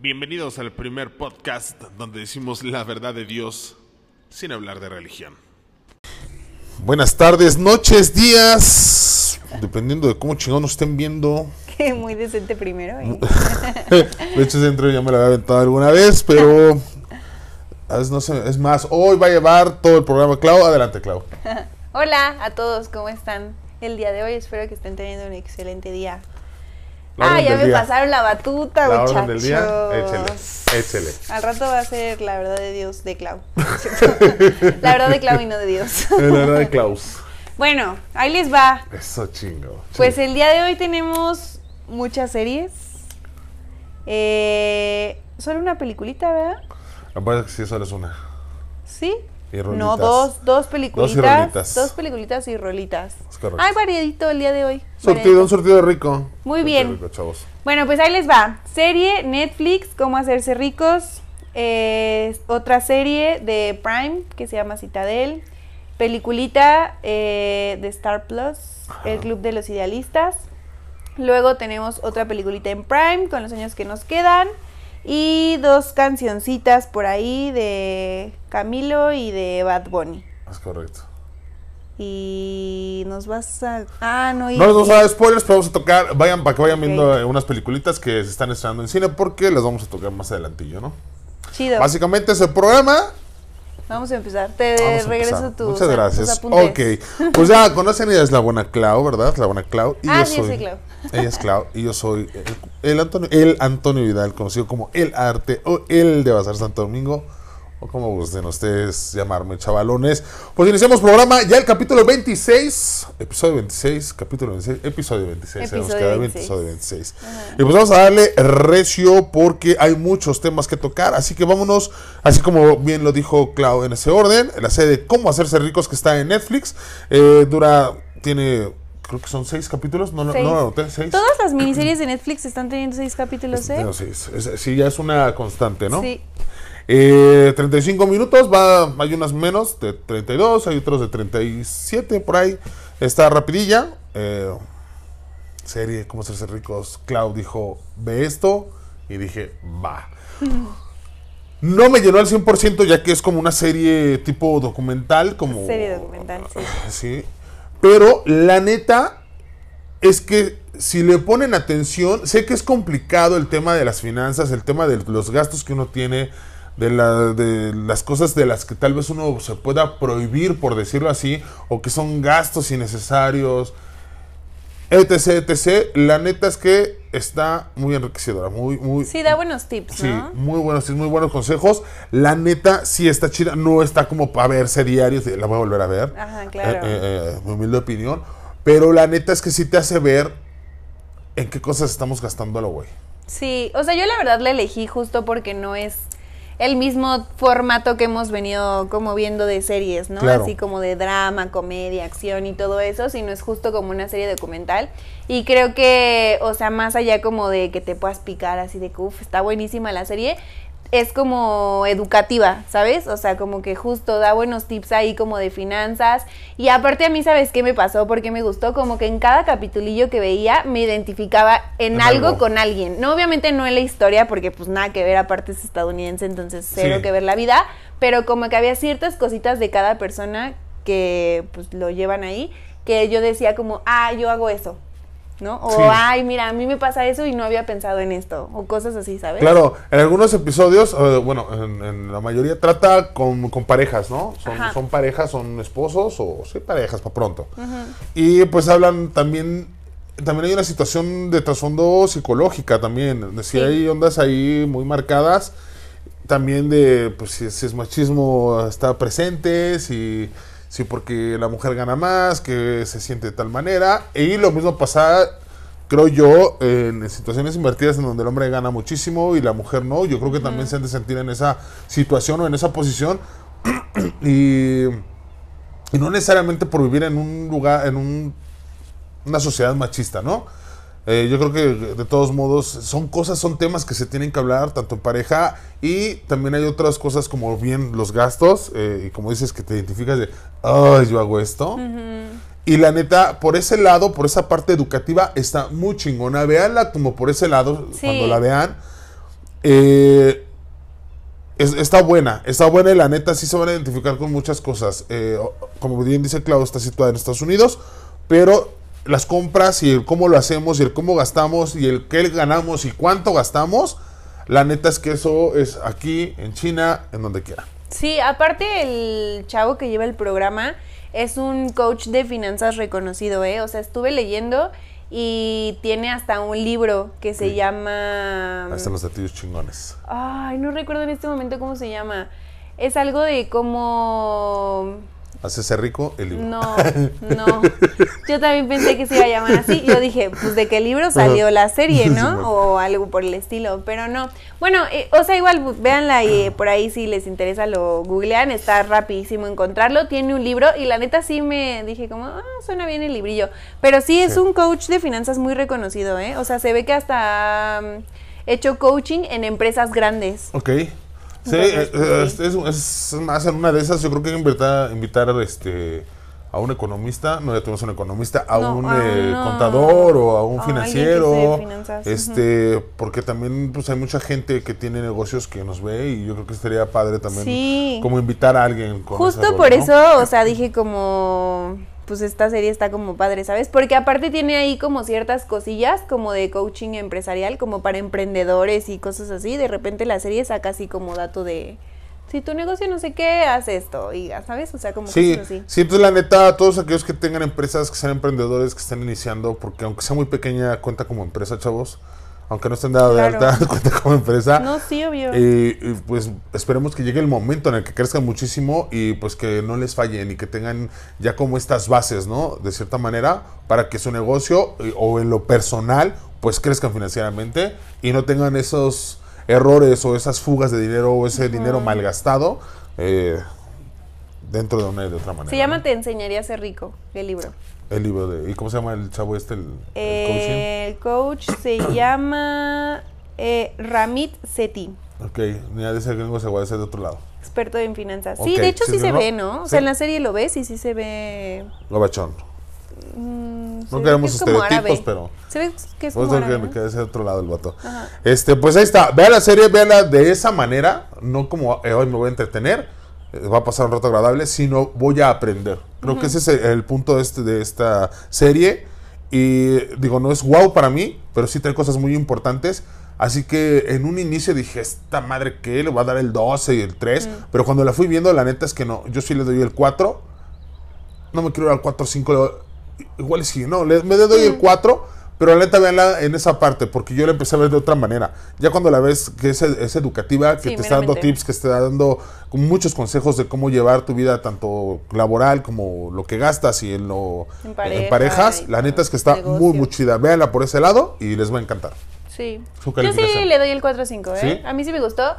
Bienvenidos al primer podcast donde decimos la verdad de Dios sin hablar de religión. Buenas tardes, noches, días, dependiendo de cómo chingón nos estén viendo. Que muy decente primero. ¿eh? De hecho, ese intro ya me lo había aventado alguna vez, pero es, no sé, es más, hoy va a llevar todo el programa Clau. Adelante, Clau. Hola a todos, ¿cómo están el día de hoy? Espero que estén teniendo un excelente día. La ah, ya me día. pasaron la batuta, La muchachos. orden del día, échele, échele. Al rato va a ser la verdad de Dios de Clau. la verdad de Clau y no de Dios. La verdad de Klaus. bueno, ahí les va. Eso chingo. Pues el día de hoy tenemos muchas series. Eh, solo una peliculita, ¿verdad? Aparte que sí, solo es una. ¿Sí? Y No, dos, dos peliculitas. rolitas. Dos peliculitas y rolitas. Ay, variadito el día de hoy. Variadito. un surtido rico. Muy bien. rico, chavos. Bueno, pues ahí les va. Serie Netflix, Cómo hacerse ricos. Eh, otra serie de Prime que se llama Citadel. Peliculita eh, de Star Plus, El Club de los Idealistas. Luego tenemos otra peliculita en Prime con los años que nos quedan. Y dos cancioncitas por ahí de Camilo y de Bad Bunny. Es correcto. Y nos vas a... Ah, no, y... No les vamos a dar spoilers, pero vamos a tocar. Vayan para que vayan viendo eh, unas peliculitas que se están estrenando en cine porque las vamos a tocar más adelantillo, ¿no? Chido. Básicamente ese programa. Vamos a empezar. Te Vamos regreso tus, Muchas gracias. Ok. Pues ya conocen, ella es la buena Clau, ¿verdad? La buena Clau. Y Ah, yo sí, soy Clau. Ella es Clau y yo soy el, el Antonio, el Antonio Vidal, conocido como El Arte o El de Bazar Santo Domingo. O como gusten ustedes llamarme, chavalones. Pues iniciamos programa, ya el capítulo 26, episodio 26, capítulo 26, episodio 26. se nos Episodio queda 26. episodio 26. Y pues vamos a darle recio porque hay muchos temas que tocar. Así que vámonos, así como bien lo dijo Clau en ese orden, la serie de Cómo hacerse ricos que está en Netflix. Eh, dura, tiene, creo que son seis capítulos, no, no, Seis. no, no, no, seis. Todas las miniseries de Netflix están teniendo seis capítulos, ¿eh? No, seis. Es- sí, ya es una constante, ¿no? Sí. Eh, 35 minutos, va, hay unas menos de 32, hay otros de 37 por ahí. Está rapidilla. Eh, serie, ¿cómo hacerse ricos? Clau dijo, ve esto. Y dije, va. No me llenó al 100% ya que es como una serie tipo documental, como... Serie documental, sí. Sí. Pero la neta es que si le ponen atención, sé que es complicado el tema de las finanzas, el tema de los gastos que uno tiene, de, la- de las cosas de las que tal vez uno se pueda prohibir, por decirlo así, o que son gastos innecesarios, etc, etc. La neta es que está muy enriquecedora, muy, muy... Sí, da buenos tips, Sí, ¿no? muy buenos, sí, muy buenos consejos. La neta sí está chida, no está como para verse diarios, la voy a volver a ver. Ajá, claro. Eh, eh, eh, mi humilde opinión. Pero la neta es que sí te hace ver en qué cosas estamos gastando a lo güey. Sí, o sea, yo la verdad la elegí justo porque no es el mismo formato que hemos venido como viendo de series, ¿no? Claro. Así como de drama, comedia, acción y todo eso, sino es justo como una serie documental. Y creo que, o sea, más allá como de que te puedas picar así de que, uff, está buenísima la serie, es como educativa, ¿sabes? O sea, como que justo da buenos tips ahí como de finanzas. Y aparte a mí, ¿sabes qué me pasó? Porque me gustó como que en cada capitulillo que veía me identificaba en, En algo, algo. con alguien. No, obviamente no en la historia, porque pues nada que ver, aparte es estadounidense, entonces cero Sí. que ver la vida. Pero como que había ciertas cositas de cada persona que pues lo llevan ahí, que yo decía como, ah, yo hago eso. ¿No? O, Sí. ay, mira, a mí me pasa eso y no había pensado en esto. O cosas así, ¿sabes? Claro, en algunos episodios, eh, bueno, en, en la mayoría trata con, con parejas, ¿no? Son, parejas, son esposos o sí, parejas para pronto. Y pues hablan también, también hay una situación de trasfondo psicológica también. Si Sí. hay ondas ahí muy marcadas, también de, pues si, si es machismo está presente, si, si porque la mujer gana más, que se siente de tal manera. Y lo mismo pasa creo yo, en situaciones invertidas en donde el hombre gana muchísimo y la mujer no, yo creo que también se han de sentir en esa situación o en esa posición y, y no necesariamente por vivir en un lugar, en un- una sociedad machista, ¿no? Eh, yo creo que de todos modos son cosas, son temas que se tienen que hablar tanto en pareja y también hay otras cosas como bien los gastos eh, y como dices que te identificas de, ay, yo hago esto. Y la neta, por ese lado, por esa parte educativa, está muy chingona. Véanla como por ese lado, Sí. cuando la vean. Eh, es- está buena, está buena y la neta sí se van a identificar con muchas cosas. Como bien dice Clau, está situada en Estados Unidos, pero las compras y el cómo lo hacemos y el cómo gastamos y el qué ganamos y cuánto gastamos, la neta es que eso es aquí, en China, en donde quiera. Sí, aparte el chavo que lleva el programa es un coach de finanzas reconocido, ¿eh? O sea, estuve leyendo y tiene hasta un libro que se Sí. llama... Ahí están los detalles chingones. Ay, no recuerdo en este momento cómo se llama. Es algo de cómo... Hacerse rico el libro. No, no. Yo también pensé que se iba a llamar así. Yo dije, pues de qué libro salió la serie, Sí, ¿no? bueno. O algo por el estilo, pero no. Bueno, eh, o sea, igual pues, véanla y eh, por ahí si les interesa lo googlean, está rapidísimo encontrarlo. Tiene un libro y la neta sí me dije como, ah, suena bien el librillo. Pero sí es Sí. un coach de finanzas muy reconocido, ¿eh? O sea, se ve que hasta mm, hecho coaching en empresas grandes. Ok. Sí, es, es más en una de esas. Yo creo que invitar, invitar este, a un economista. No, ya tenemos un economista. A No, un ah, eh, no. contador o a un que financiero. esté de finanzas, Este, porque también pues hay mucha gente que tiene negocios que nos ve y yo creo que estaría padre también Sí. como invitar a alguien con Justo rol, por ¿no? eso, o sea, dije como, pues esta serie está como padre, ¿sabes? Porque aparte tiene ahí como ciertas cosillas como de coaching empresarial, como para emprendedores y cosas así. De repente la serie saca así como dato de, si tu negocio no sé qué, haz esto, y ¿sabes? O sea, como Sí, cosas así. sí, entonces la neta, todos aquellos que tengan empresas, que sean emprendedores, que estén iniciando, porque aunque sea muy pequeña, cuenta como empresa, chavos. Aunque no estén dada de Claro. alta, cuenta como empresa. No, sí, obvio. Y pues esperemos que llegue el momento en el que crezcan muchísimo y pues que no les fallen y que tengan ya como estas bases, ¿no? De cierta manera, para que su negocio eh, o en lo personal pues crezcan financieramente y no tengan esos errores o esas fugas de dinero o ese dinero malgastado eh, dentro de una y de otra manera. Se llama ¿no? Te enseñaría a ser rico, el libro. El libro de... ¿Y cómo se llama el chavo este? El, el? Eh, el coach se llama eh, Ramit Sethi. Ok, ni de ese gringo se va a hacer de otro lado. Experto en finanzas. Sí, Ok, de hecho ¿sí sí, se ve, ¿no? O Sí. sea, en la serie lo ves y sí se ve. Gobachón. mm, No queremos que estereotipos, pero... Se ve que es como que, árabe, que ¿no? de otro lado el vato. Ajá. Este, pues ahí está. Vea la serie, véala de esa manera. No como eh, hoy me voy a entretener. Va a pasar un rato agradable, sino voy a aprender. Creo que ese es el, el punto de, este, de esta serie. Y digo, no es wow para mí, pero sí trae cosas muy importantes. Así que en un inicio dije, esta madre que le va a dar el 12 y el 3. Pero cuando la fui viendo, la neta es que no. Yo sí le doy el 4. No me quiero ir al 4 5. Igual sí, no, le, me doy el 4. Pero la neta, véanla en esa parte, porque yo la empecé a ver de otra manera. Ya cuando la ves que es, es educativa, que Sí, te está dando tips, que te está dando muchos consejos de cómo llevar tu vida, tanto laboral como lo que gastas y en, lo, En en pareja parejas, la neta es que está negocio. muy, muy chida. Véanla por ese lado y les va a encantar. Sí. Yo sí le doy el 4-5, ¿eh? ¿Sí? A mí sí me gustó.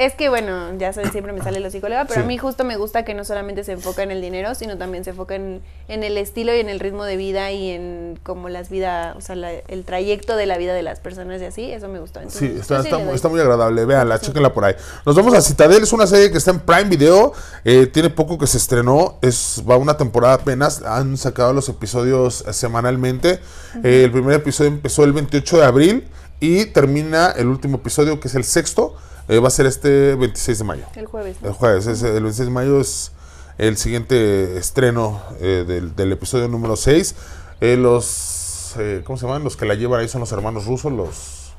Es que, bueno, ya saben, siempre me sale lo psicóloga, pero Sí. a mí justo me gusta que no solamente se enfoca en el dinero, sino también se enfoca en, en el estilo y en el ritmo de vida y en como las vidas, o sea, la- el trayecto de la vida de las personas y así, eso me gustó. Entonces, Sí, está, sí está, muy agradable. Véanla, chéquenla por ahí. Nos vamos a Citadel. Es una serie que está en Prime Video. eh, tiene poco que se estrenó. Es, va una temporada apenas. Han sacado los episodios semanalmente. Eh, el primer episodio empezó el 28 de abril y termina el último episodio, que es el sexto. eh, va a ser este 26 de mayo. El jueves. ¿no? El jueves, es- el 26 de mayo es el siguiente estreno eh, del, del episodio número 6. Eh, los, eh, ¿cómo se llaman? Los que la llevan ahí son los hermanos rusos, los...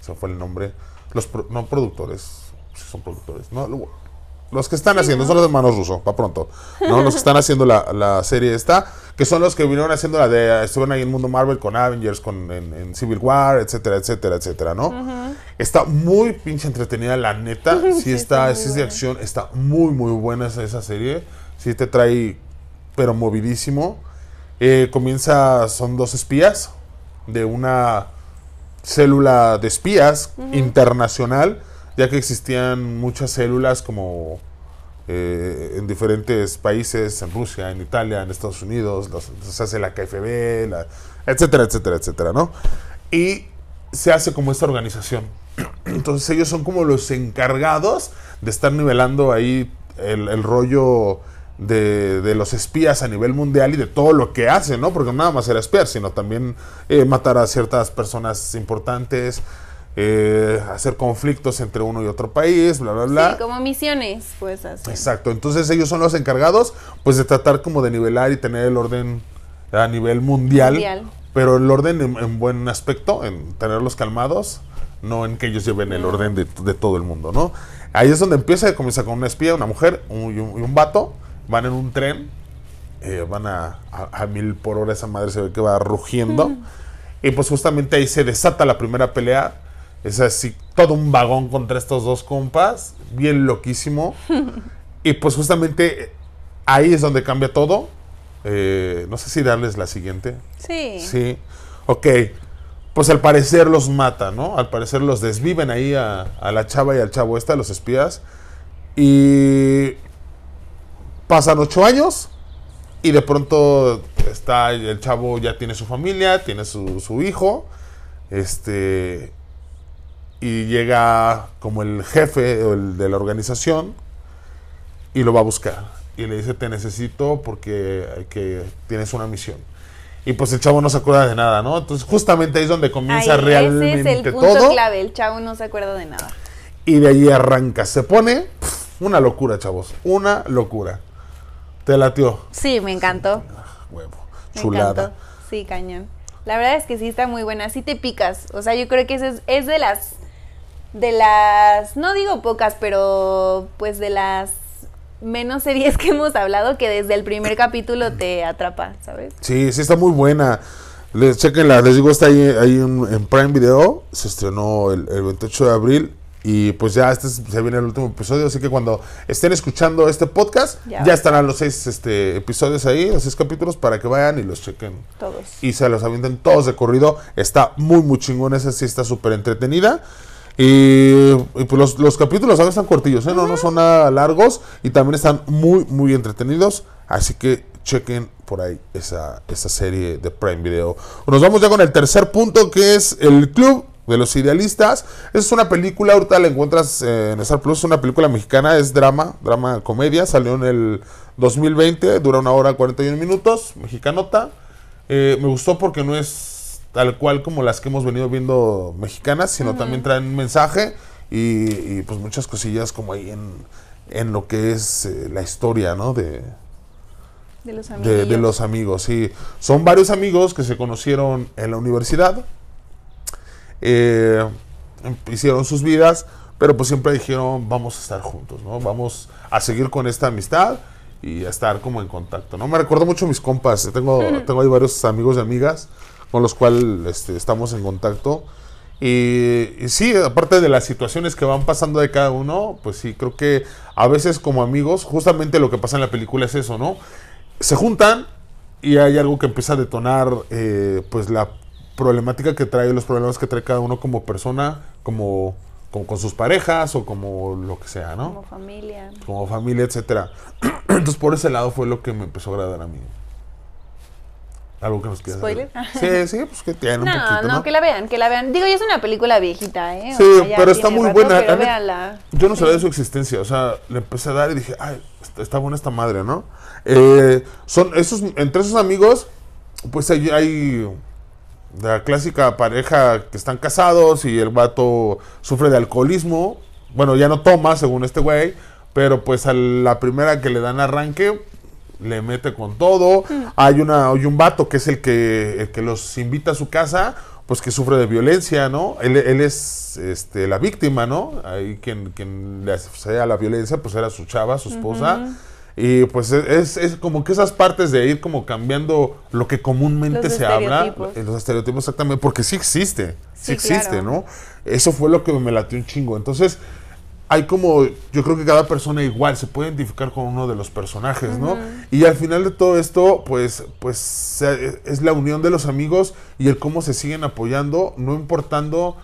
Se fue el nombre. Los, pro- no productores, son productores. No, lo- los que están haciendo, son los hermanos rusos, para pronto. ¿no? Los que están haciendo la, la serie esta, que son los que vinieron haciendo la de, estuvieron ahí en el mundo Marvel con Avengers, con, en, en Civil War, etcétera, etcétera, etcétera, ¿no? Está muy pinche entretenida, la neta. Sí, Sí, está, sí es de acción, está muy, muy buena esa, esa serie. Sí te trae, pero movidísimo. Eh, comienza, son dos espías de una célula de espías internacional, ya que existían muchas células como eh, en diferentes países, en Rusia, en Italia, en Estados Unidos, los- se hace la KFB, la- etcétera, etcétera, etcétera, ¿no? Y se hace como esta organización. Entonces ellos son como los encargados de estar nivelando ahí el, el rollo de, de los espías a nivel mundial y de todo lo que hacen, ¿no? Porque nada más era espiar, sino también eh, matar a ciertas personas importantes. Eh, hacer conflictos entre uno y otro país, bla, bla, bla. Sí, como misiones, pues así. Exacto, entonces ellos son los encargados pues de tratar como de nivelar y tener el orden a nivel mundial, Mundial. pero el orden en, en buen aspecto, en tenerlos calmados, no en que ellos lleven el orden de, de todo el mundo, ¿no? Ahí es donde empieza, comienza con una espía, una mujer un- y, un, y un vato, van en un tren, eh, van a, a- a mil por hora, esa madre se ve que va rugiendo, y pues justamente ahí se desata la primera pelea, es así, todo un vagón contra estos dos compas, bien loquísimo. Y pues justamente eh, ahí es donde cambia todo. Eh, no sé si darles la siguiente. Sí. Sí. Ok. Pues al parecer los mata, ¿no? Al parecer los desviven ahí a, a la chava y al chavo esta, los espías. Y pasan ocho años y de pronto está el chavo ya tiene su familia, tiene su, su hijo. Este. Y llega como el jefe o el de la organización y lo va a buscar. Y le dice, te necesito porque hay que, tienes una misión. Y pues el chavo no se acuerda de nada, ¿no? Entonces justamente ahí es donde comienza Ahí, realmente ese es el punto todo. clave. El chavo no se acuerda de nada. Y de ahí arranca. Se pone una locura, chavos. Una locura. Te latió. Sí, me encantó. Huevo. Me Chulada. encantó. Sí, cañón. La verdad es que sí está muy buena. Sí te picas. O sea, yo creo que ese es, es de las. De las. No digo pocas, pero pues de las menos series que hemos hablado que desde el primer capítulo te atrapa, ¿sabes? Sí, sí está muy buena. Les, chequenla, les digo, está ahí, ahí en, en Prime Video. Se estrenó el, el 28 de abril. Y pues ya este es- se viene el último episodio. Así que cuando estén escuchando este podcast, Ya. ya, estarán los seis este, episodios ahí, los seis capítulos, para que vayan y los chequen. Todos. Y se los avienten todos de corrido. Está muy, muy chingón. Esa sí está súper entretenida. Y, pues los, los capítulos a veces están cortillos, ¿eh? no, no son nada largos. Y también están muy, muy entretenidos. Así que chequen por ahí esa, esa serie de Prime Video. Nos vamos ya con el tercer punto, que es el Club de los Idealistas. Es una película, ahorita la encuentras eh, en Star Plus, es una película mexicana, es drama, drama comedia. Salió en el 2020, dura una hora 41 minutos, mexicanota. Eh, me gustó porque no es tal cual como las que hemos venido viendo mexicanas, sino también traen un mensaje y, y, pues muchas cosillas como ahí en, en lo que es eh, la historia, ¿no? De, De los amigos. de los amigos, sí. Son varios amigos que se conocieron en la universidad, eh, hicieron sus vidas, pero pues siempre dijeron vamos a estar juntos, ¿no? Vamos a seguir con esta amistad y a estar como en contacto, ¿no? Me recuerdo mucho a mis compas, tengo, tengo ahí varios amigos y amigas con los cuales este, estamos en contacto. Y, y sí, aparte de las situaciones que van pasando de cada uno, pues sí, creo que a veces como amigos, justamente lo que pasa en la película es eso, ¿no? Se juntan y hay algo que empieza a detonar, eh, pues la problemática que trae, los problemas que trae cada uno como persona, como, como con sus parejas o como lo que sea, ¿no? Como familia. como familia, etcétera. Entonces por ese lado fue lo que me empezó a agradar a mí. Algo que nos quieras ¿Spoiler? Sí, sí, pues que tiene un No, poquito, no, ¿no? que la vean, que la vean. Digo, ya es una película viejita, ¿eh? O Sí, sea, pero está muy rato, buena. Pero véanla. Yo no sabía de su existencia, o sea, le empecé a dar y dije, ay, está, está buena esta madre, ¿no? Eh, son esos, entre esos amigos, pues hay, hay la clásica pareja que están casados y el vato sufre de alcoholismo. Bueno, ya no toma, según este güey, pero pues a la primera que le dan arranque, le mete con todo. Hay, una, hay un vato que es el que, el que los invita a su casa, pues que sufre de violencia, ¿no? Él, él es este, la víctima, ¿no? Ahí quien, quien le hacía la violencia, pues era su chava, su esposa. Y pues es, es como que esas partes de ir como cambiando lo que comúnmente Los se habla, eh, los estereotipos exactamente, porque sí existe, sí, Sí, existe, claro. ¿no? Eso fue lo que me latió un chingo. Entonces, hay como, yo creo que cada persona igual se puede identificar con uno de los personajes, ¿no? Y al final de todo esto, pues, pues es la unión de los amigos y el cómo se siguen apoyando, no importando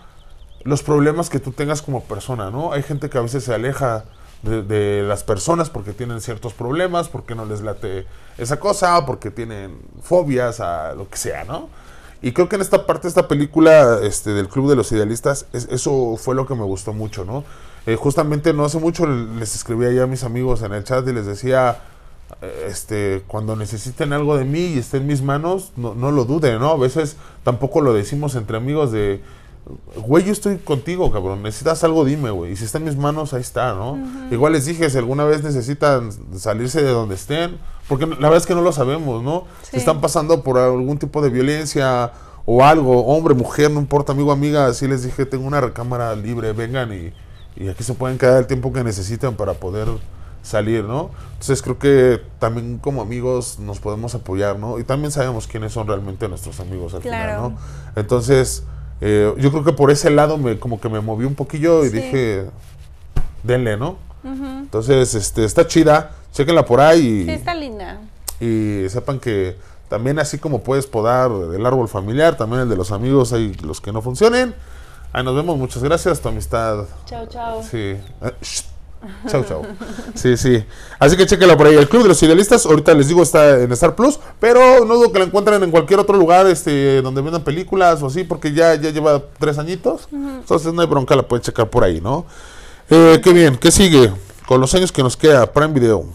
los problemas que tú tengas como persona, ¿no? Hay gente que a veces se aleja de, de las personas porque tienen ciertos problemas, porque no les late esa cosa, porque tienen fobias a lo que sea, ¿no? Y creo que en esta parte esta película este, del Club de los Idealistas, es- eso fue lo que me gustó mucho, ¿no? Eh, justamente no hace mucho les escribía ya a mis amigos en el chat y les decía, eh, este, cuando necesiten algo de mí y esté en mis manos, no, no lo duden, ¿no? A veces tampoco lo decimos entre amigos de, güey, yo estoy contigo, cabrón. Necesitas algo, dime, güey. Y si está en mis manos, ahí está, ¿no? Igual les dije, si alguna vez necesitan salirse de donde estén, porque la verdad es que no lo sabemos, ¿no? Si Sí. están pasando por algún tipo de violencia o algo, hombre, mujer, no importa, amigo, amiga, así les dije, tengo una recámara libre, vengan y, y aquí se pueden quedar el tiempo que necesitan para poder salir, ¿no? Entonces creo que también como amigos nos podemos apoyar, ¿no? Y también sabemos quiénes son realmente nuestros amigos al Claro. final, ¿no? Entonces, eh, yo creo que por ese lado me como que me moví un poquillo y Sí. dije, denle, ¿no? Entonces, este, está chida, chequenla por ahí Sí, y, está linda. y sepan que también así como puedes podar el árbol familiar, también el de los amigos, hay los que no funcionen. Ahí nos vemos, muchas gracias, tu amistad. Chao, chao. Sí. Shh. Chau, chau. Sí, sí. Así que chequenla por ahí. El Club de los Idealistas, ahorita les digo, está en Star Plus, pero no dudo que la encuentren en cualquier otro lugar este, donde vendan películas o así, porque ya, ya lleva tres añitos. Entonces no hay bronca, la pueden checar por ahí, ¿no? Eh, qué bien, ¿qué sigue? Con los años que nos queda, Prime Video.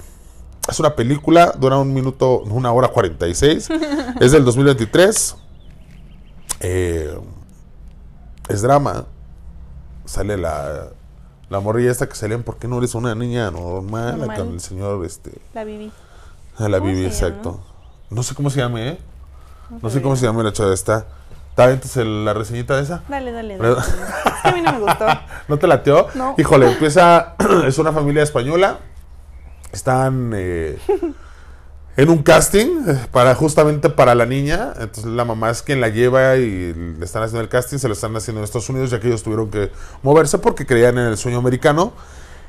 Es una película, dura un minuto, una hora 46. es del 2023. Eh, es drama. Sale la, la morrilla esta que salían, ¿por qué no eres una niña normal? Normal. Con el señor, este, La viví. a la ¿Cómo Bibi, exacto. No sé cómo se llame, ¿eh? No sé cómo se llama la chava esta. ¿Te avientas el- la reseñita de esa? Dale, dale, dale. Es que a mí no me gustó. ¿No te lateó? No. Híjole, empieza. es una familia española. Están eh, en un casting eh, para justamente para la niña. Entonces la mamá es quien la lleva y le están haciendo el casting. Se lo están haciendo en Estados Unidos, ya que ellos tuvieron que moverse porque creían en el sueño americano.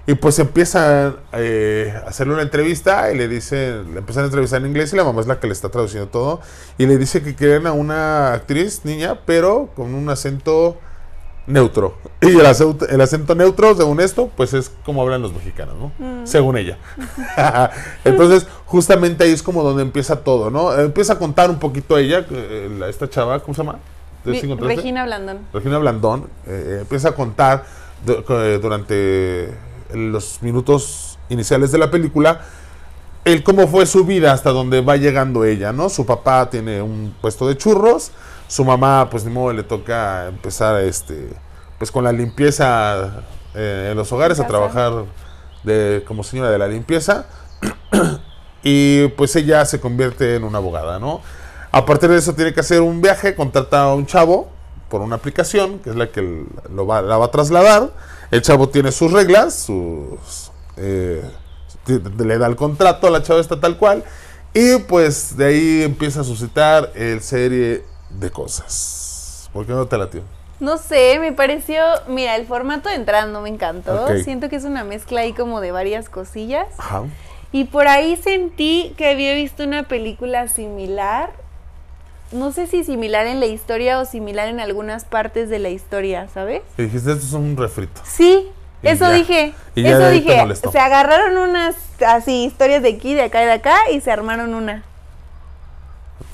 Y pues empiezan eh, a hacerle una entrevista y le dicen, le empiezan a entrevistar en inglés y la mamá es la que le está traduciendo todo. Y le dice que quieren a una actriz, niña, pero con un acento neutro. Y el acento, el acento neutro, según esto, pues es como hablan los mexicanos, ¿no? Según ella. Entonces, justamente ahí es como donde empieza todo, ¿no? Empieza a contar un poquito ella, eh, esta chava, ¿cómo se llama? ¿De Vi- 53? Regina Blandón. Regina Blandón eh, empieza a contar du- eh, durante los minutos iniciales de la película el cómo fue su vida hasta donde va llegando ella, ¿no? Su papá tiene un puesto de churros, su mamá, pues ni modo, le toca empezar este, pues con la limpieza eh, en los hogares, a trabajar de, como señora de la limpieza. y pues ella se convierte en una abogada, ¿no? A partir de eso tiene que hacer un viaje, contrata a un chavo por una aplicación, que es la que lo va, la va a trasladar. El chavo tiene sus reglas, sus... eh, le da el contrato a la chava está tal cual. Y pues de ahí empieza a suscitar el serie de cosas. ¿Por qué no te latió? No sé, me pareció, mira, el formato de entrada no me encantó. Siento que es una mezcla ahí como de varias cosillas. Ajá. Y por ahí sentí que había visto una película similar. No sé si similar en la historia o similar en algunas partes de la historia, ¿sabes? Y dijiste, esto es un refrito. Sí, Y eso ya. dije. Y ya eso dije. Se agarraron unas así historias de aquí, de acá y de acá y se armaron una.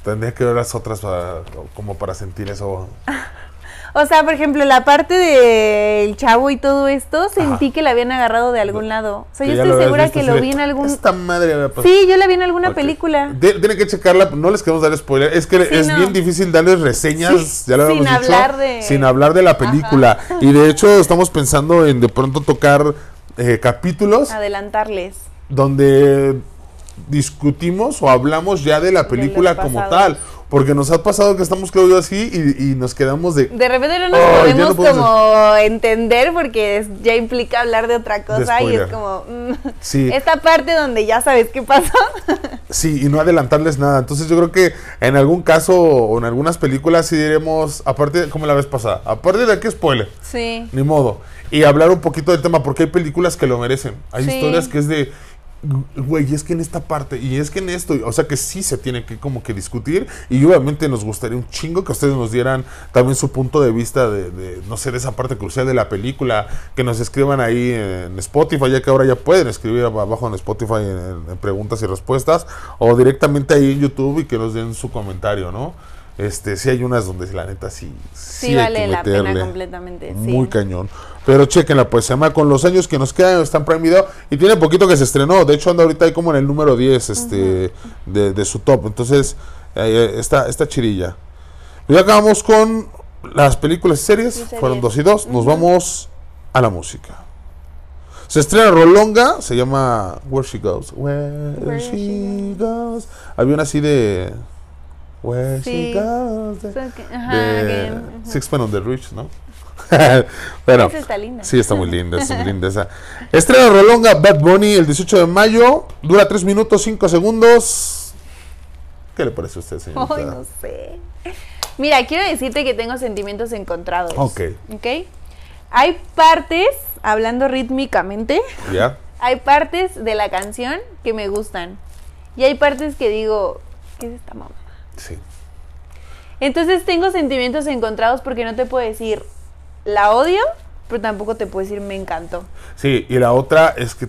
Tendría que ver las otras para- como para sentir eso. O sea, por ejemplo, la parte del chavo y todo esto, sentí Ajá. que la habían agarrado de algún lado. O sea, Que yo estoy segura que lo de, vi en algún... Esta madre había pasado". Sí, yo la vi en alguna película. De- tienen que checarla, no les queremos dar spoiler. Es que Sí, es no. bien difícil darles reseñas, Sí, ya lo habíamos sin dicho, hablar de- sin hablar de la película. Y de hecho, estamos pensando en de pronto tocar eh, capítulos Adelantarles. donde discutimos o hablamos ya de la película como tal. Porque nos ha pasado que estamos, yo, así y, y nos quedamos de. De repente no nos podemos no podemos- como entender porque es- ya implica hablar de otra cosa y es como mm, Sí. esta parte donde ya sabes qué pasó. Sí, y no adelantarles nada. Entonces yo creo que en algún caso o en algunas películas sí diremos, aparte, como la vez pasada, aparte de que spoiler, sí. ni modo. Y hablar un poquito del tema, porque hay películas que lo merecen. Hay Sí. historias que es de, güey, es que en esta parte, y es que en esto, o sea que sí se tiene que como que discutir. Y obviamente nos gustaría un chingo que ustedes nos dieran también su punto de vista de, no sé, de esa parte crucial de la película. Que nos escriban ahí en Spotify, ya que ahora ya pueden escribir abajo en Spotify en preguntas y respuestas. O directamente ahí en YouTube y que nos den su comentario, ¿no? Este, sí hay unas donde la neta sí, Sí, hay vale que la pena completamente. Sí. Muy cañón. Pero chequenla, pues se llama Con los años que nos quedan, está en Prime Video. Y tiene poquito que se estrenó. De hecho, anda ahorita ahí como en el número 10 este, de, de su top. Entonces, eh, está, está chirilla. Y acabamos con las películas y series fueron dos y dos. Nos vamos a la música. Se estrena Rolonga, se llama Where She Goes. Where, Where she, She Goes. Había una así de. Where Sí. She Goes. De, So que- Ajá, de. Sixpence on the Rich, ¿no? bueno, Esa está linda. sí, está muy linda, está muy linda esa. Estrena Rolonga Bad Bunny el 18 de mayo. Dura 3 minutos 5 segundos. ¿Qué le parece a usted, señorita? Ay, no sé. Mira, quiero decirte que tengo sentimientos encontrados. Ok. ¿Ok? Hay partes, hablando rítmicamente, ¿Ya? hay partes de la canción que me gustan. Y hay partes que digo, ¿qué es esta mamá? Sí. Entonces tengo sentimientos encontrados porque no te puedo decir, la odio, pero tampoco te puedo decir, me encantó. Sí, y la otra es que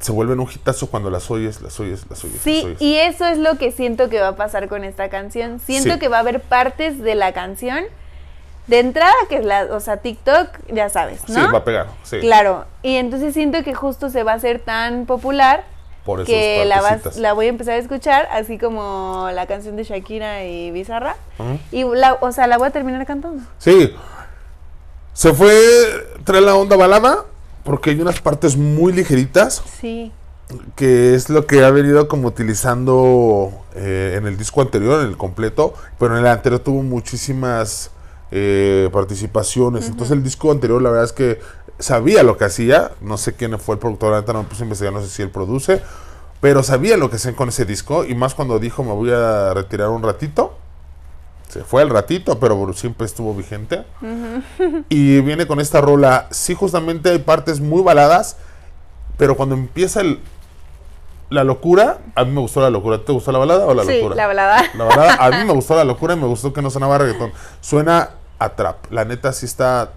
se vuelven un hitazo cuando las oyes, las oyes, las oyes. las Sí, oyes. y eso es lo que siento que va a pasar con esta canción. Siento Sí. que va a haber partes de la canción de entrada que es la, o sea, TikTok, ya sabes, ¿no? Sí, va a pegar. Sí. Claro, y entonces siento que justo se va a hacer tan popular Por que la, vas- partecitas. la voy a empezar a escuchar, así como la canción de Shakira y Bizarra. Y la, o sea, la voy a terminar cantando. Sí. Se fue trae la onda balada porque hay unas partes muy ligeritas Sí. que es lo que ha venido como utilizando eh, en el disco anterior, en el completo, pero en el anterior tuvo muchísimas eh, participaciones. Entonces el disco anterior la verdad es que sabía lo que hacía, no sé quién fue el productor, ahorita no me puse a investigar, no sé si él produce, pero sabía lo que hacían con ese disco y más cuando dijo me voy a retirar un ratito. Se fue el ratito, pero siempre estuvo vigente. Y viene con esta rola. Sí, justamente hay partes muy baladas, pero cuando empieza el, la locura, a mí me gustó la locura. ¿Te gustó la balada o la sí, locura? la balada. La balada, a mí me gustó la locura y me gustó que no sonaba reggaetón. Suena a trap. La neta sí está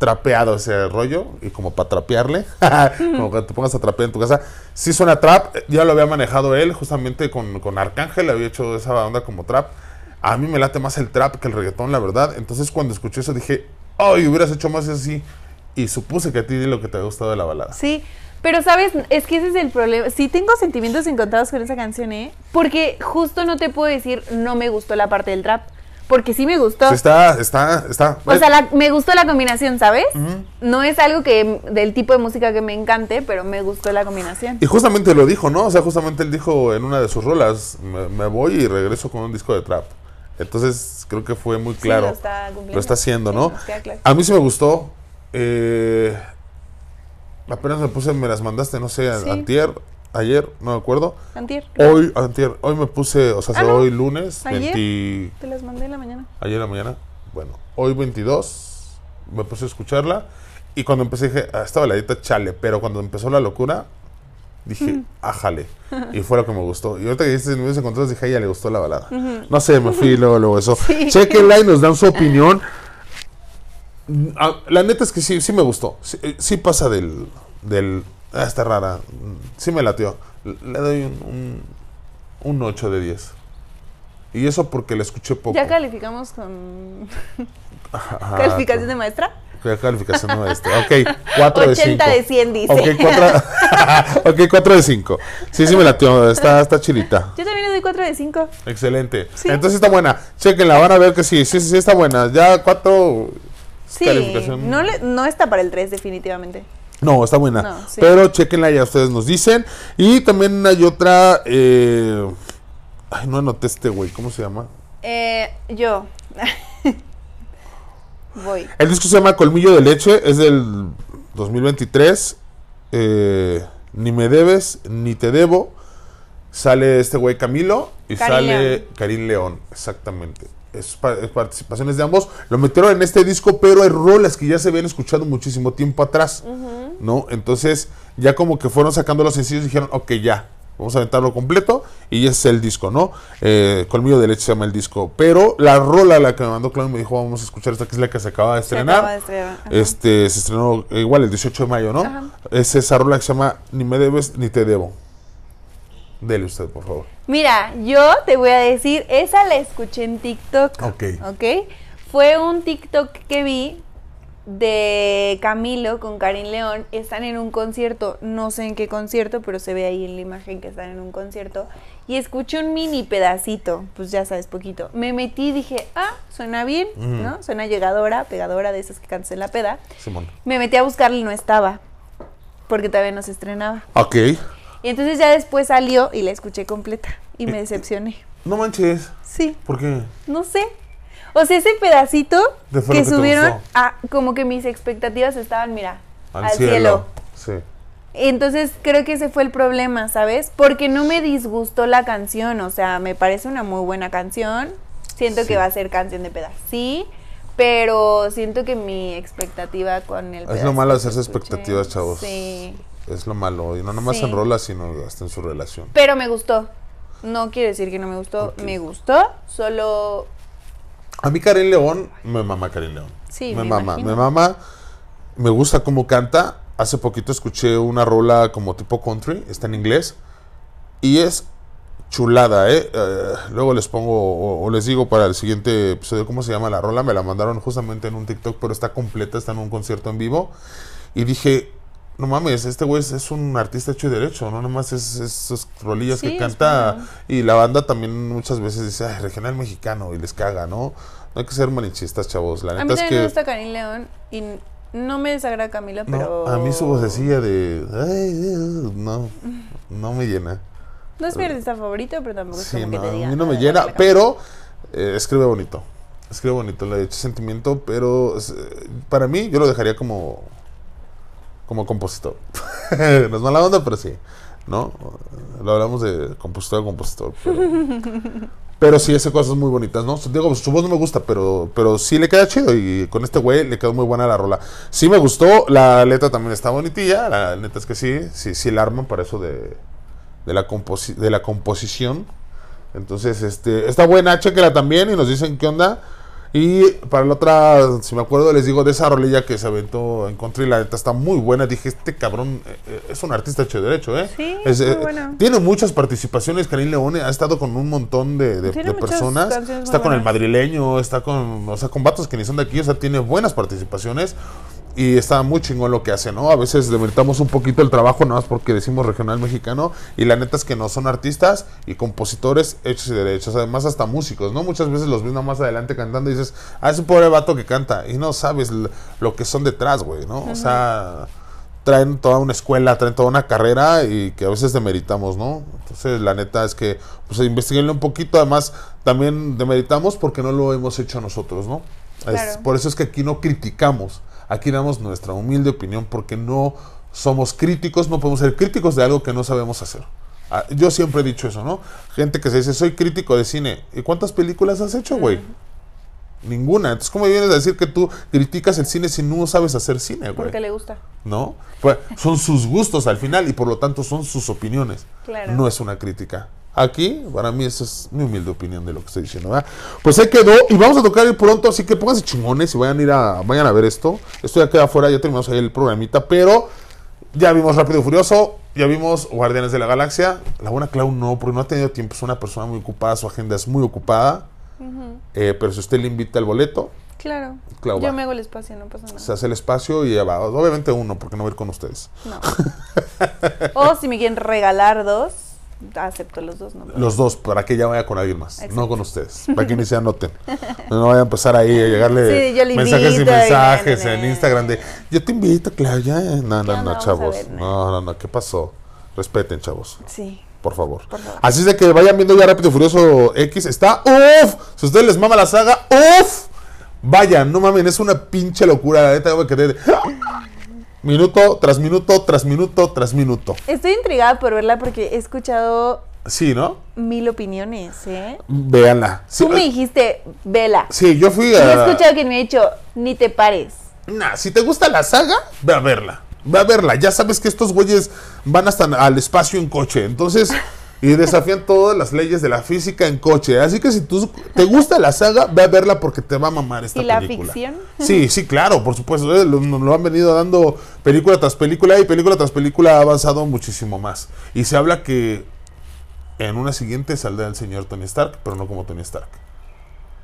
trapeado ese rollo y como para trapearle, como que te pongas a trapear en tu casa. Sí suena trap, ya lo había manejado él justamente con, con Arcángel, había hecho esa onda como trap. A mí me late más el trap que el reggaetón, la verdad. Entonces cuando escuché eso dije, ay, hubieras hecho más así. Y supuse que a ti lo que te había gustado de la balada. Sí, pero sabes, es que ese es el problema. Sí tengo sentimientos encontrados con esa canción, ¿eh? Porque justo no te puedo decir, no me gustó la parte del trap. Porque sí me gustó. Sí, está, está, está. O sea, la- me gustó la combinación, ¿sabes? No es algo que del tipo de música que me encante, pero me gustó la combinación. Y justamente lo dijo, ¿no? O sea, justamente él dijo en una de sus rolas, me, me voy y regreso con un disco de trap. Entonces, creo que fue muy Sí, claro. lo está cumpliendo. Lo está haciendo, Sí, ¿no? queda claro. A mí sí me gustó. Eh, apenas me puse, me las mandaste, no sé, Sí. antier, ayer, no me acuerdo. Antier. Hoy, antier, hoy me puse, o sea, Ah, no. hoy lunes, Ayer. 20 Te las mandé en la mañana. ayer en la mañana. Bueno, hoy 22 me puse a escucharla y cuando empecé dije, ah, esta baladita chale, pero cuando empezó la locura dije, ájale. Y fue lo que me gustó. Y ahorita que dices en encontrados dije, a ella le gustó la balada. No sé, me fui luego, luego eso. Sí. Chequenla y nos dan su opinión. La neta es que sí, sí me gustó. Sí, eh, sí pasa del, del, ah, está rara. Sí me latió. Le doy un, un, un 8 de 10. Y eso porque la escuché poco. Ya calificamos con Ajá, calificación de maestra. ¿Qué calificación no este? Ok, 4 de 5. 80 de 100 dice. Ok, 4 ok, 4 de 5. Sí, sí me latió, está, está chilita. Yo también le doy 4 de 5. Excelente. Sí. Entonces está buena. Chequenla, van a ver que sí, sí, sí está buena. Ya 4 Sí, calificación. no, le- no está para el 3 definitivamente. No, está buena. No, sí. Pero chequenla, ya ustedes nos dicen. Y también hay otra. Eh... Ay, no anoté este güey, ¿cómo se llama? Eh, yo. Voy. El disco se llama Colmillo de Leche, es del 2023. Eh, ni me debes, ni te debo. Sale este güey Camilo y sale León. Karim León, exactamente. Es participaciones de ambos. Lo metieron en este disco, pero hay rolas que ya se habían escuchado muchísimo tiempo atrás. ¿No? Entonces, ya como que fueron sacando los sencillos y dijeron, ok, ya. Vamos a aventarlo completo y ese es el disco, ¿no? Eh, Colmillo de leche se llama el disco. Pero la rola, la que me mandó Claudio, me dijo, vamos a escuchar esta que es la que se acaba de Se estrenar. acaba de estrenar. Este, se estrenó eh, igual el 18 de mayo, ¿no? Ajá. Es esa rola que se llama Ni me debes ni te debo. Dele usted, por favor. Mira, yo te voy a decir, esa la escuché en TikTok. Ok. ¿Ok? Fue un TikTok que vi de Camilo con Karin León están en un concierto, no sé en qué concierto, pero se ve ahí en la imagen que están en un concierto y escuché un mini pedacito, pues ya sabes, poquito. Me metí y dije, ah, suena bien, ¿no? Suena llegadora, pegadora de esas que cantas en la peda. Simón. Me metí a buscarlo y no estaba, porque todavía no se estrenaba. Ok. Y entonces ya después salió y la escuché completa y me decepcioné. No manches. Sí, ¿Por qué? no sé. O sea, ese pedacito ¿Qué fue que subieron, a, como que mis expectativas estaban, mira, Al, al, cielo. cielo. Sí. Entonces creo que ese fue el problema, ¿sabes? Porque no me disgustó la canción, o sea, me parece una muy buena canción. Siento Sí. que va a ser canción de peda, sí, pero siento que mi expectativa con el Es lo malo hacerse expectativas, chavos. Sí, Es lo malo. Y no nomás Sí. en rola, sino hasta en su relación. pero me gustó. No quiere decir que no me gustó, me gustó, solo A mí Karen León, me mama Karen León. Sí, me, me mama, imagino. me mama. Me gusta cómo canta. Hace poquito escuché una rola como tipo country, está en inglés. Y es chulada, ¿eh? Eh, luego les pongo o, o les digo para el siguiente episodio cómo se llama la rola. Me la mandaron justamente en un TikTok, pero está completa, está en un concierto en vivo. Y dije, no mames, este güey es, es un artista hecho y derecho, no nomás es esas rolillas Sí, que canta. bueno. Y la banda también muchas veces dice, ay, regional mexicano, y les caga, ¿no? No hay que ser manichistas, chavos. La a neta mí es también me que. gusta Karin León y no me desagrada Camilo, No, pero a mí su vocecilla de. Ay, no, no me llena. No es mi artista favorito, pero tampoco es Sí, como no, que te diga. a mí no me "Ah, llena, pero eh, escribe bonito. Escribe bonito, le echa sentimiento, pero eh, para mí yo lo dejaría como como compositor. no es mala onda, pero sí, ¿no? Lo hablamos de compositor a compositor, pero, pero sí hace cosas muy bonitas, ¿no? Digo, su voz no me gusta, pero, pero sí le queda chido y con este güey le quedó muy buena la rola. Sí me gustó, la letra también está bonitilla, la neta es que sí, sí, sí la arman para eso de, de la, de la composición. Entonces, este, está buena, chequela también y nos dicen qué onda. Y para la otra, si me acuerdo, les digo de esa rolilla que se aventó en country, la neta está muy buena. Dije, este cabrón eh, eh, es un artista hecho de derecho, ¿eh? Sí, Es, muy eh, bueno. Tiene muchas participaciones. Karim Leone ha estado con un montón de, de- de personas. Está con el madrileño, está con, o sea, con vatos que ni son de aquí, o sea, tiene buenas participaciones. Y está muy chingón lo que hace, ¿no? A veces demeritamos un poquito el trabajo, nada más porque decimos regional mexicano. Y la neta es que no son artistas y compositores hechos y derechos. Además, hasta músicos, ¿no? Muchas veces los ves nada más adelante cantando y dices, ah, es un pobre vato que canta. Y no sabes lo que son detrás, güey, ¿no? O sea, traen toda una escuela, traen toda una carrera y que a veces demeritamos, ¿no? Entonces, la neta es que, pues, investiguenle un poquito. Además, también demeritamos porque no lo hemos hecho nosotros, ¿no? Es- por eso es que aquí no criticamos. Aquí damos nuestra humilde opinión porque no somos críticos, no podemos ser críticos de algo que no sabemos hacer. Ah, Yo siempre he dicho eso, ¿no? Gente que se dice, soy crítico de cine. ¿Y cuántas películas has hecho, güey? Ninguna. Entonces, ¿cómo vienes a decir que tú criticas el cine si no sabes hacer cine, güey? Porque le gusta. ¿No? Pues son sus gustos al final y por lo tanto son sus opiniones. Claro. No es una crítica. Aquí, para mí, esa es mi humilde opinión de lo que estoy diciendo. ¿verdad? Pues ahí quedó y vamos a tocar ir pronto, así que pónganse chingones y vayan a ir a, vayan a ver esto. Estoy aquí afuera, ya terminamos ahí el programita, pero ya vimos Rápido y Furioso, ya vimos Guardianes de la Galaxia. La buena Clau no, porque no ha tenido tiempo, es una persona muy ocupada, su agenda es muy ocupada. Eh, pero si usted le invita el boleto, Claro. Va. Yo me hago el espacio, no pasa nada. se hace el espacio y ya va. Obviamente uno, porque no va a ir con ustedes. No. o si me quieren regalar dos, acepto los dos, ¿no? Los dos, para que ella vaya con alguien más, Exacto. no con ustedes, para que ni se anoten. No vaya a empezar ahí a llegarle Sí, mensajes y mensajes en na. Instagram de yo te invito, claro, ya. No, no, Ya no, chavos. ver, no. No, no, ¿qué pasó? Respeten, chavos, Sí. por favor. Por favor. Así es de que vayan viendo ya Rápido Furioso X. Está uff. Si a ustedes les mama la saga, uff. Vayan, no mamen, es una pinche locura. La neta, yo me quedé de- Minuto tras minuto, tras minuto, tras minuto. Estoy intrigada por verla porque he escuchado Sí, ¿no? mil opiniones, ¿eh? Véanla. Sí, Tú me eh, dijiste, vela. sí, yo fui Y he a. escuchado que me ha dicho, ni te pares. Nah, si te gusta la saga, ve a verla. Ve a verla. Ya sabes que estos güeyes van hasta al espacio en coche. Entonces, y desafían todas las leyes de la física en coche. Así que si tú te gusta la saga, ve a verla porque te va a mamar esta ¿Y la película. ficción? Sí, sí, claro, por supuesto. eh, lo han venido dando película tras película y película tras película ha avanzado muchísimo más. Y se habla que en una siguiente saldrá el señor Tony Stark, pero no como Tony Stark.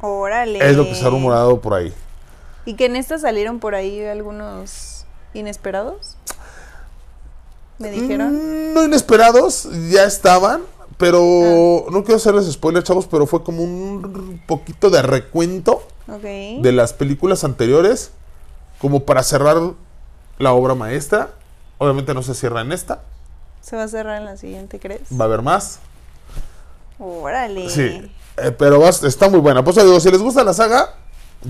Órale. Es lo que se ha rumorado por ahí. ¿Y que en esta salieron por ahí algunos inesperados? ¿Me dijeron? Mm, No inesperados, ya estaban, pero no quiero hacerles spoiler, chavos, pero fue como un poquito de recuento de las películas anteriores, como para cerrar la obra maestra. Obviamente no se cierra en esta, ¿Se va a cerrar en la siguiente, crees? va a haber más. Órale. Sí, eh, pero va- está muy buena. Pues digo, si les gusta la saga,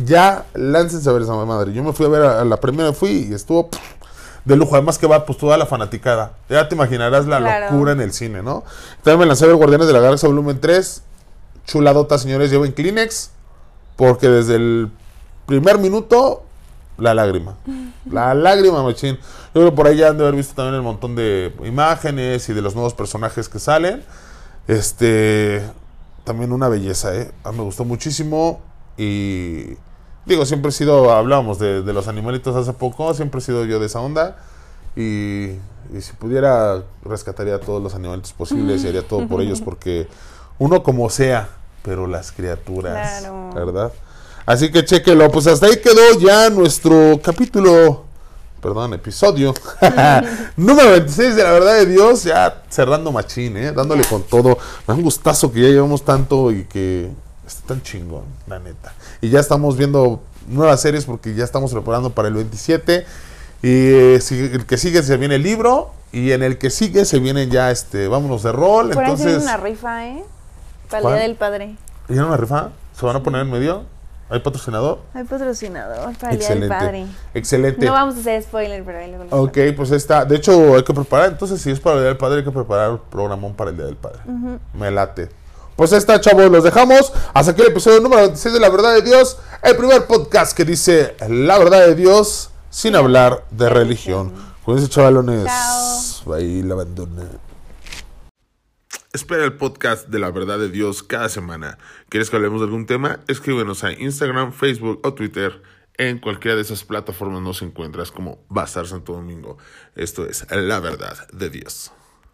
ya láncense a ver esa madre. Yo me fui a ver a, a la primera, fui y estuvo pff, de lujo. Además que va pues toda la fanaticada. Ya te imaginarás la Claro. locura en el cine, ¿no? También me lancé a ver Guardianes de la Galaxia Volumen 3. Chuladota, señores, lleven Kleenex. Porque desde el primer minuto, la lágrima. La lágrima, machín. Yo creo que por ahí ya han de haber visto también el montón de imágenes y de los nuevos personajes que salen. Este. También una belleza, ¿eh? A mí me gustó muchísimo. Y. Digo, siempre he sido. Hablábamos de, de los animalitos hace poco. Siempre he sido yo de esa onda. Y. Y si pudiera, rescataría a todos los animalitos posibles y haría todo por ellos. Porque uno como sea, pero las criaturas. Claro. ¿Verdad? Así que chequelo. Pues hasta ahí quedó ya nuestro capítulo. Perdón, episodio. Número 26 de la verdad de Dios. Ya cerrando machín, ¿eh? Dándole con todo. Me da un gustazo que ya llevamos tanto y que está tan chingón, la neta. Y ya estamos viendo nuevas series porque ya estamos preparando para el 27. Y eh, si- el que sigue se viene el libro. Y en el que sigue se vienen ya, este, vámonos de rol. Por ahí se viene Entonces, una rifa, ¿eh? Para el. Día del Padre. ¿viene una rifa? ¿Se van a poner en medio? ¿Hay patrocinador? Hay patrocinador para el Día del. Padre. Excelente. No vamos a hacer spoiler, pero ahí luego Ok, pues está. De hecho, hay que preparar. Entonces, si es para el Día del Padre, hay que preparar un programón para el Día del Padre. Me late. Pues ahí está, chavos. Los dejamos. Hasta aquí el episodio número 26 de La Verdad de Dios. El primer podcast que dice La Verdad de Dios sin hablar de religión. Cuídense, chavalones. Chao. Ahí la abandona. Espera el podcast de la verdad de Dios cada semana. ¿Quieres que hablemos de algún tema? Escríbenos a Instagram, Facebook o Twitter. En cualquiera de esas plataformas nos encuentras como Bazar Santo Domingo. Esto es la verdad de Dios.